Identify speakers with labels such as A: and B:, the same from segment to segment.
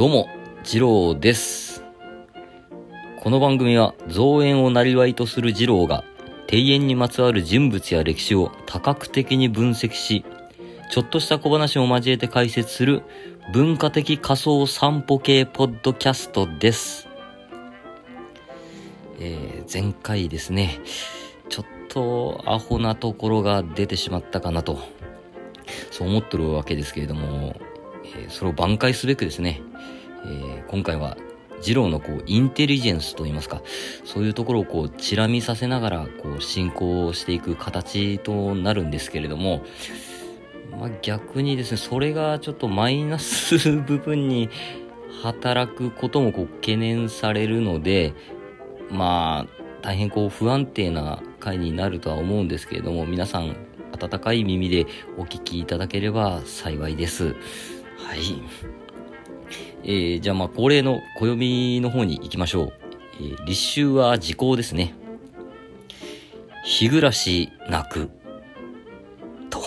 A: どうも、次郎です。この番組は造園をなりわいとする次郎が庭園にまつわる人物や歴史を多角的に分析し、ちょっとした小話を交えて解説する文化的仮想散歩系ポッドキャストです。えー前回ですね、ちょっとアホなところが出てしまったかなと、そう思ってるわけですけれども、それを挽回すべくですね、えー今回は二郎のこうインテリジェンスといいますか、そういうところをこうチラ見させながらこう進行していく形となるんですけれども、まあ、逆にですね、それがちょっとマイナス部分に働くこともこう懸念されるので、まあ、大変こう不安定な回になるとは思うんですけれども、皆さん温かい耳でお聞きいただければ幸いです。はい。えー、じゃあまあ恒例の暦の方に行きましょう。えー立秋は時効ですね。日暮らし泣く。と。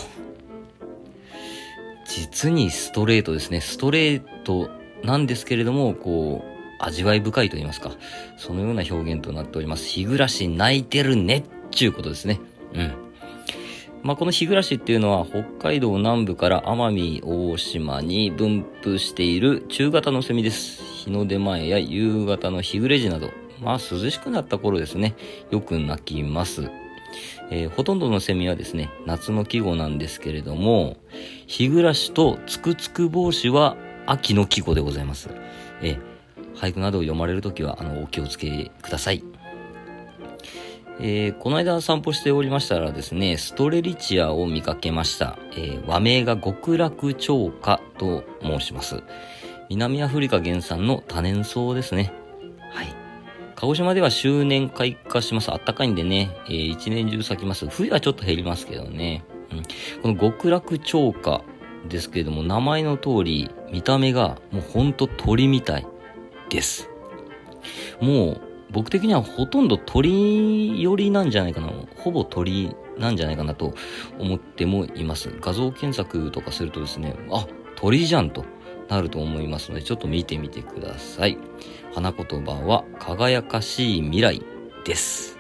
A: 実にストレートですね。ストレートなんですけれども、こう、味わい深いと言いますか。そのような表現となっております。日暮らし泣いてるねっちゅうことですね。うん。まあ、この日暮らしっていうのは北海道南部から奄美大島に分布している中型のセミです。日の出前や夕方の日暮れ時など、まあ涼しくなった頃ですね、よく鳴きます。えーほとんどのセミはですね、夏の季語なんですけれども、日暮らしとつくつく帽子は秋の季語でございます。えー俳句などを読まれるときは、あの、お気をつけください。えーこの間散歩しておりましたらですね、ストレリチアを見かけました。えー和名が極楽鳥花と申します。南アフリカ原産の多年草ですね。はい。鹿児島では周年開花します。あったかいんでね、えー一年中咲きます。冬はちょっと減りますけどね。うん、この極楽鳥花ですけれども、名前の通り、見た目がもうほんと鳥みたいです。もう、僕的にはほとんど鳥寄りなんじゃないかな。ほぼ鳥なんじゃないかなと思ってもいます。画像検索とかするとですね、あ、鳥じゃんとなると思いますので、ちょっと見てみてください。花言葉は、輝かしい未来です。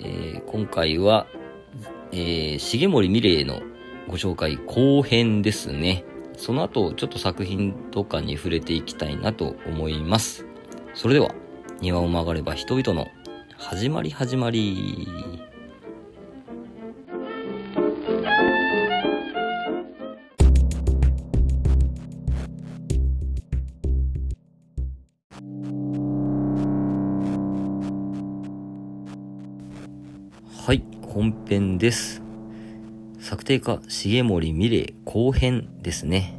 A: えー今回は、えー、重森美玲のご紹介後編ですね。その後、ちょっと作品とかに触れていきたいなと思います。それでは、庭を曲がれば人々の始まり始まり。はい、本編です。作庭家重森美玲後編ですね。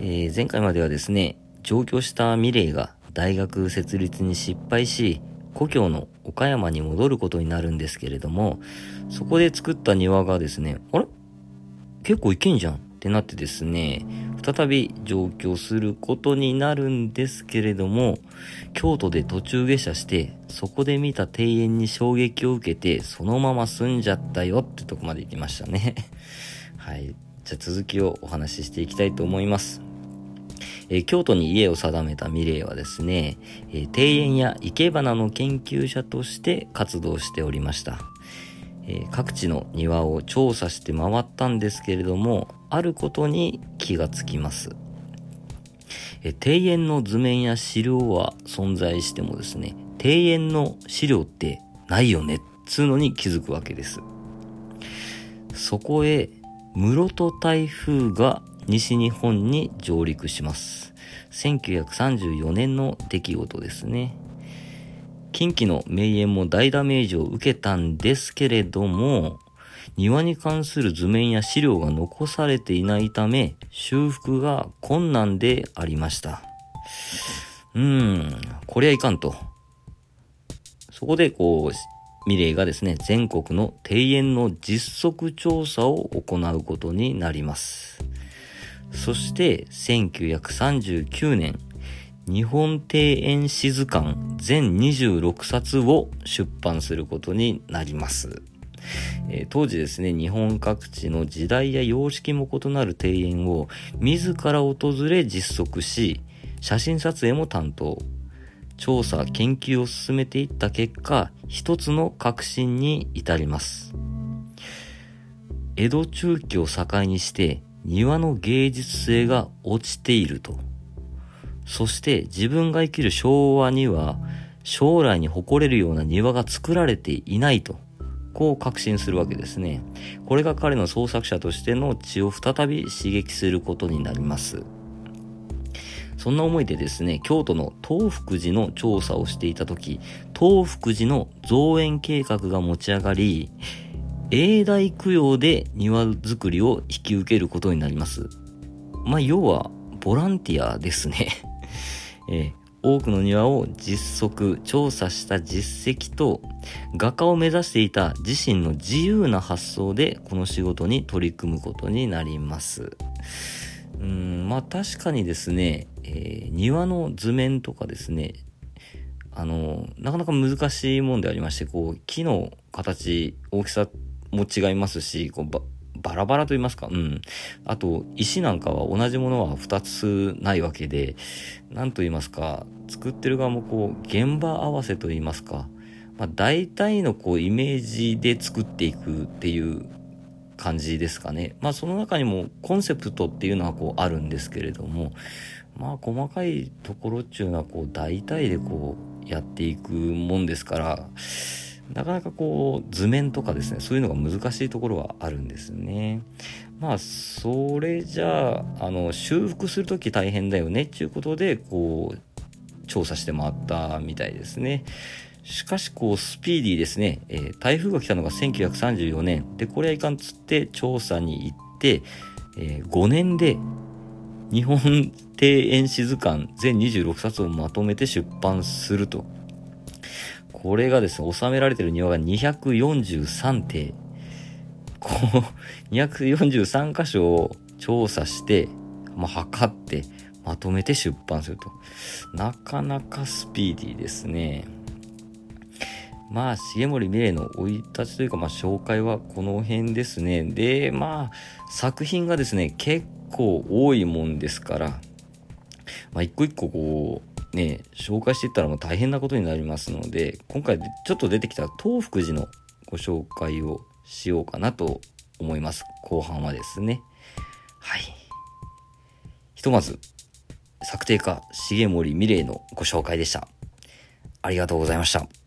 A: えー前回まではですね、上京したミレイが大学設立に失敗し、故郷の岡山に戻ることになるんですけれども、そこで作った庭がですね、あれ？結構いけんじゃんってなってですね、再び上京することになるんですけれども、京都で途中下車して、そこで見た庭園に衝撃を受けて、そのまま住んじゃったよってとこまで行きましたね。はい。じゃあ続きをお話ししていきたいと思います。え京都に家を定めたミレイはですね、え庭園や生け花の研究者として活動しておりました。え各地の庭を調査して回ったんですけれども、あることに気がつきます。え庭園の図面や資料は存在してもですね、庭園の資料ってないよねっつうのに気づくわけです。そこへ、室戸台風が西日本に上陸します。1934年の出来事ですね。近畿の名園も大ダメージを受けたんですけれども、庭に関する図面や資料が残されていないため、修復が困難でありました。うーん、こりゃいかんと。そこでこう、ミレイがですね、全国の庭園の実測調査を行うことになります。そして、1939年、日本庭園史図鑑全26冊を出版することになります。えー、当時ですね、日本各地の時代や様式も異なる庭園を自ら訪れ実測し、写真撮影も担当。調査、研究を進めていった結果、一つの確信に至ります。江戸中期を境にして庭の芸術性が落ちていると。そして自分が生きる昭和には将来に誇れるような庭が作られていないと。こう確信するわけですね。これが彼の創作者としての血を再び刺激することになります。そんな思いでですね、京都の東福寺の調査をしていた時、東福寺の造園計画が持ち上がり、永代供養で庭作りを引き受けることになります。まあ、要は、ボランティアですね。えー、多くの庭を実測、調査した実績と、画家を目指していた自身の自由な発想で、この仕事に取り組むことになります。うん、まあ確かにですね、えー、庭の図面とかですね、あの、なかなか難しいもんでありまして、こう、木の形、大きさも違いますし、こうばバラバラと言いますか、うん。あと、石なんかは同じものは2つないわけで、何と言いますか、作ってる側もこう、現場合わせと言いますか、まあ、大体のこう、イメージで作っていくっていう感じですかね。まあ、その中にもコンセプトっていうのはこう、あるんですけれども、まあ、細かいところっていうのはこう、大体でこう、やっていくもんですから、なかなかこう図面とかですねそういうのが難しいところはあるんですよね。まあそれじゃああの修復する時大変だよねっていうことでこう調査して回ったみたいですね。しかしこうスピーディーですね、えー、台風が来たのが1934年。でこれはいかんっつって調査に行って、えー、5年で日本庭園史図鑑全26冊をまとめて出版すると。これがですね、収められてる庭が243庭。こう、243箇所を調査して、まあ、測って、まとめて出版すると。なかなかスピーディーですね。まあ、重森美玲の生い立ちというか、まあ、紹介はこの辺ですね。で、まあ、作品がですね、結構多いもんですから、まあ、一個一個こう、ね、紹介していったらもう大変なことになりますので、今回ちょっと出てきた東福寺のご紹介をしようかなと思います。後半はですね。はい。ひとまず、作庭家重森美玲のご紹介でした。ありがとうございました。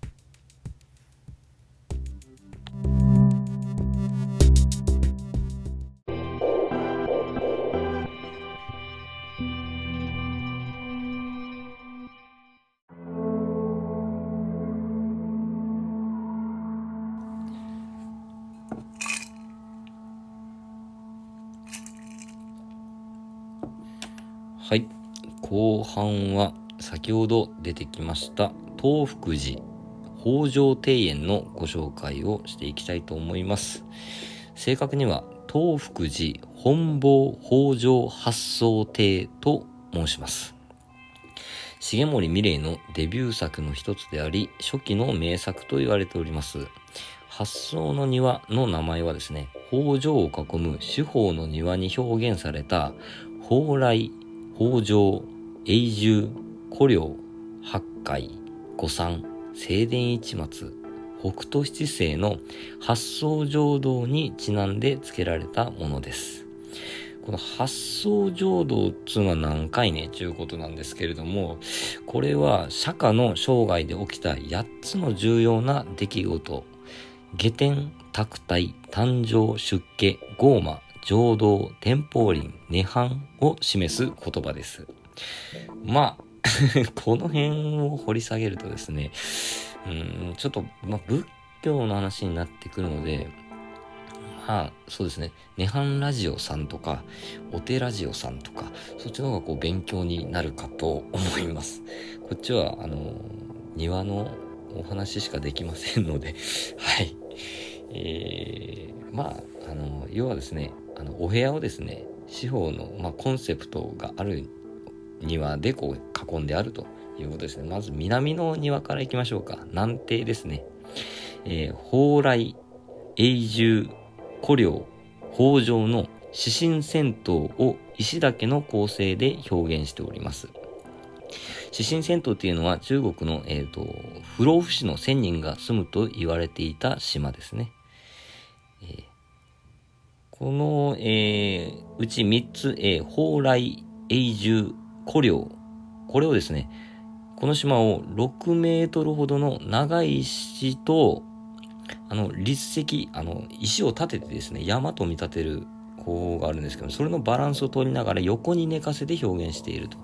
A: はい。後半は先ほど出てきました東福寺北条庭園のご紹介をしていきたいと思います。正確には東福寺本坊北条発想庭と申します。重森美玲のデビュー作の一つであり、初期の名作と言われております。発想の庭の名前はですね、北条を囲む四方の庭に表現された蓬莱北条、永住、古領、八海、五山、清殿一松、北斗七星の発想浄土にちなんで付けられたものです。この発想浄土っていうのは何回ねということなんですけれども、これは釈迦の生涯で起きた8つの重要な出来事、下天、卓体、誕生、出家、ゴーマ、浄土、天保輪、涅槃を示す言葉です。まあ、この辺を掘り下げるとですね、うん、ちょっと、まあ、仏教の話になってくるので、まあ、そうですね、涅槃ラジオさんとか、お手ラジオさんとか、そっちの方がこう勉強になるかと思います。こっちは、あの、庭のお話しかできませんので、はい。えー、まあ、あの、要はですね、あのお部屋をですね司法の、まあ、コンセプトがある庭でこう囲んであるということですねまず南の庭から行きましょうか南庭ですね、えー、蓬莱永住、古領、北条の指針戦闘を石岳の構成で表現しております。指針戦闘っていうのは中国の、えっ、ー、と、不老不死の1000人が住むと言われていた島ですね。えー、この、えー、うち3つ、えー、蓬莱、永住、古領。これをですね、この島を6メートルほどの長い石と、あの、立石、あの、石を立ててですね、山と見立てる方法があるんですけど、それのバランスを取りながら横に寝かせて表現していると。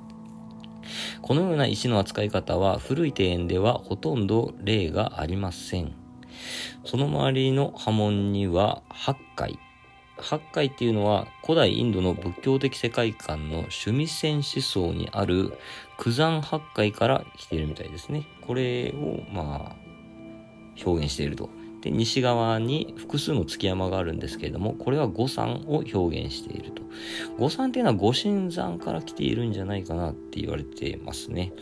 A: このような石の扱い方は古い庭園ではほとんど例がありません。その周りの波紋には八海。八海っていうのは古代インドの仏教的世界観の趣味線思想にある九山八海から来ているみたいですね。これをまあ表現していると。で、西側に複数の月山があるんですけれども、これは五山を表現していると。五山っていうのは五神山から来ているんじゃないかなって言われてますね。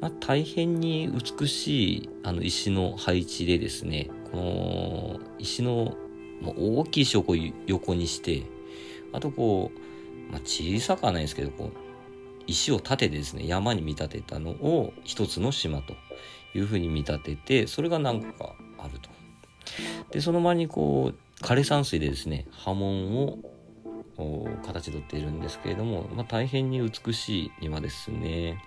A: まあ、大変に美しいあの石の配置でですね、この石の大きい石をこう横にして、あとこう、まあ、小さくはないですけど、こう、石を立ててですね、山に見立てたのを一つの島というふうに見立てて、それが何個かあると。で、その場にこう、枯山水でですね、波紋を形取っているんですけれども、まあ、大変に美しい庭ですね。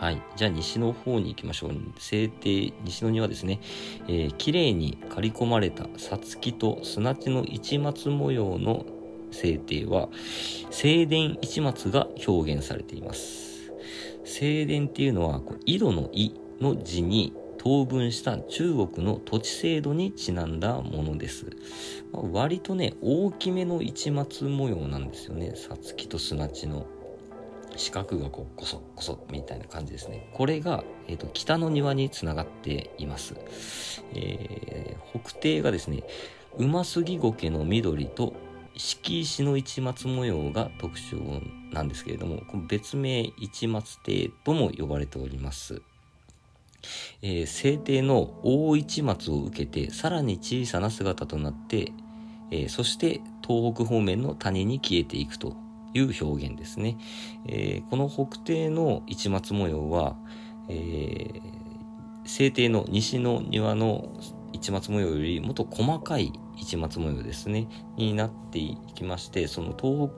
A: はい。じゃあ西の方に行きましょう。西庭、西の庭ですね。えー、綺麗に刈り込まれたさつきと砂地の市松模様の聖庭は、聖殿市松が表現されています。聖殿っていうのは、井戸の井の字に当分した中国の土地制度にちなんだものです。まあ、割とね、大きめの市松模様なんですよね。さつきと砂地の。四角がこう、こそ、こそ、みたいな感じですね。これが、えっ、ー、と、北の庭につながっています。えー、北庭がですね、馬杉苔の緑と敷石の市松模様が特徴なんですけれども、別名市松庭とも呼ばれております。えー、聖帝の大市松を受けてさらに小さな姿となって、えー、そして東北方面の谷に消えていくという表現ですね。えー、この北帝の市松模様は、えー、聖帝の西の庭の市松模様よりもっと細かい市松模様ですね、になっていきまして、その東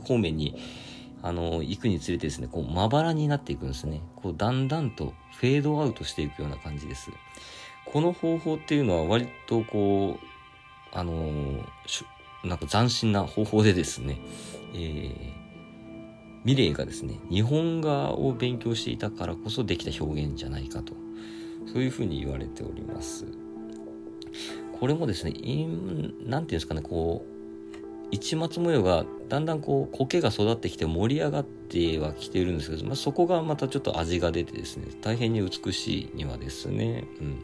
A: 北方面にあの、行くにつれてですね、こう、まばらになっていくんですね。こう、だんだんとフェードアウトしていくような感じです。この方法っていうのは割とこう、あのなんか斬新な方法でですね、えー、ミレイがですね、日本画を勉強していたからこそできた表現じゃないかと、そういうふうに言われております。これもですね、なんていうんですかね、こう、市松模様がだんだんこう苔が育ってきて盛り上がってはきてるんですけど、まあ、そこがまたちょっと味が出てですね大変に美しい庭ですね。うん、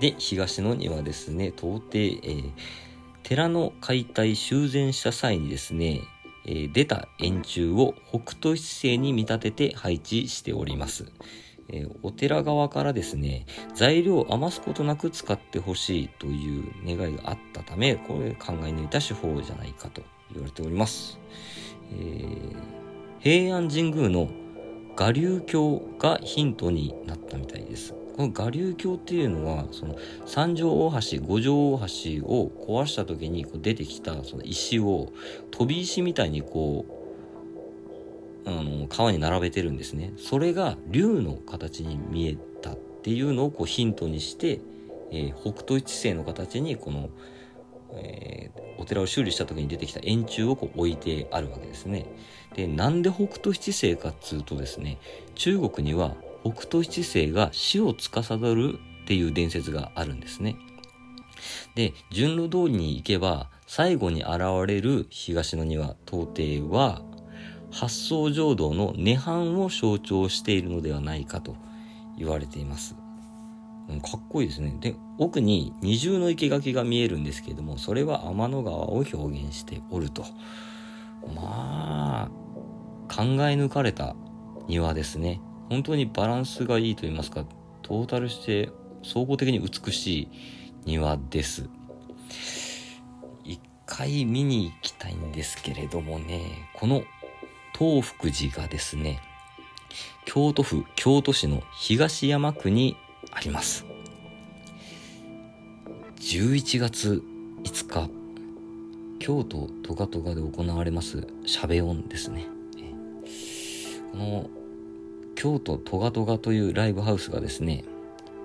A: で東の庭ですね到底、えー、寺の解体修繕した際にですね、えー、出た円柱を北斗七星に見立てて配置しております。えー、お寺側からですね、材料を余すことなく使ってほしいという願いがあったため、これ考え抜いた手法じゃないかと言われております。えー、平安神宮の我流橋がヒントになったみたいです。この我流橋っていうのは、その三条大橋、五条大橋を壊した時にこう出てきたその石を飛び石みたいにこうあの川に並べてるんですね。それが竜の形に見えたっていうのをこうヒントにして、えー、北斗一星の形にこの、えー、お寺を修理した時に出てきた円柱をこう置いてあるわけですね。でなんで北斗七星かっつうとですね中国には北斗七星が死を司るっていう伝説があるんですねで順路通りに行けば最後に現れる東の庭到底は発想浄土の涅槃を象徴しているのではないかと言われています。かっこいいですね。で、奥に二重の生垣が見えるんですけれども、それは天の川を表現しておると。まあ、考え抜かれた庭ですね。本当にバランスがいいと言いますか、トータルして総合的に美しい庭です。一回見に行きたいんですけれどもね、この東福寺がですね、京都府京都市の東山区にあります。11月5日、京都トガトガで行われますしゃべ音ですね。この京都トガトガというライブハウスがですね、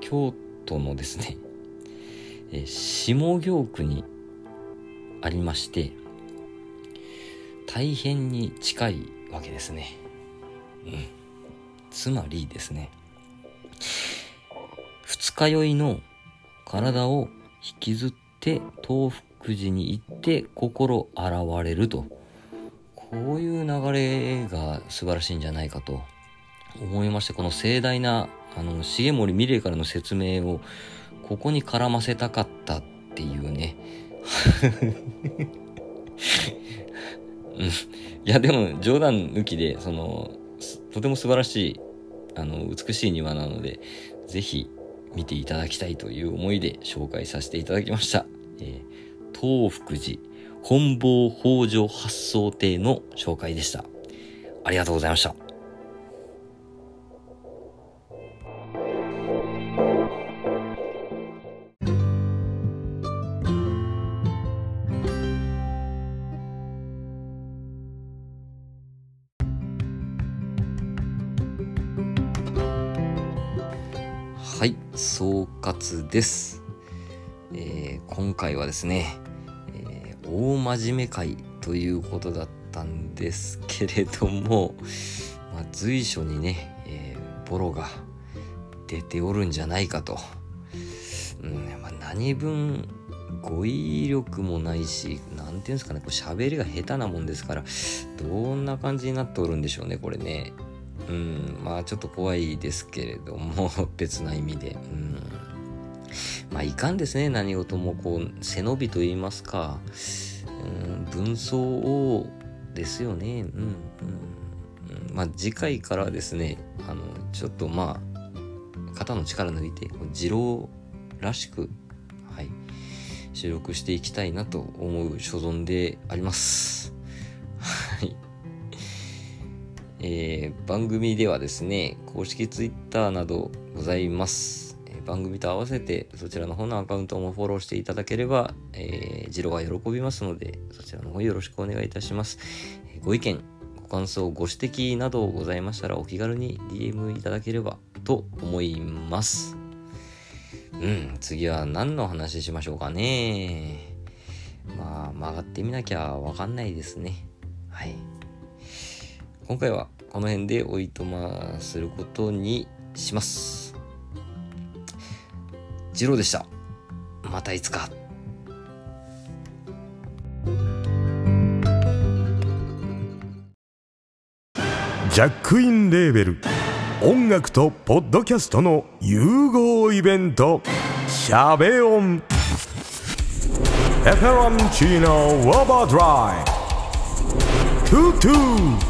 A: 京都のですね、え下京区にありまして、大変に近いわけですね。うん。つまりですね、二日酔いの体を引きずって東福寺に行って心現れると。こういう流れが素晴らしいんじゃないかと思いまして、この盛大な、あの、重森美玲からの説明を、ここに絡ませたかったっていうね。うん、いや、でも冗談抜きで、その、とても素晴らしい、あの、美しい庭なので、ぜひ見ていただきたいという思いで紹介させていただきました。えー、東福寺本坊北条発想亭の紹介でした。ありがとうございました。はい、総括です。えー、今回はですね、えー、大真面目会ということだったんですけれども、まあ、随所にね、えー、ボロが出ておるんじゃないかと。うんまあ、何分語彙力もないし、なんていうんですかね、こう喋りが下手なもんですから、どんな感じになっておるんでしょうね、これね。うん、まあちょっと怖いですけれども、別な意味で。うん、まあいかんですね、何事もこう、背伸びと言いますか、うん、分相応ですよね。うん、うん。まあ次回からですね、あの、ちょっとまあ、肩の力抜いて、二郎らしく、はい、収録していきたいなと思う所存であります。えー、番組ではですね、公式 Twitter などございます。え、番組と合わせてそちらの方のアカウントもフォローしていただければ、えー、ジロが喜びますので、そちらの方よろしくお願いいたします。え、ご意見、ご感想、ご指摘などございましたらお気軽に DM いただければと思います。うん、次は何の話しましょうかね。まあ、曲がってみなきゃわかんないですね。はい。今回はこの辺でおいとますることにします。次郎でした。またいつか。
B: ジャックインレーベル音楽とポッドキャストの融合イベント「シャベオン」「エフェロンチーノウォーバードライ」「トゥトゥ」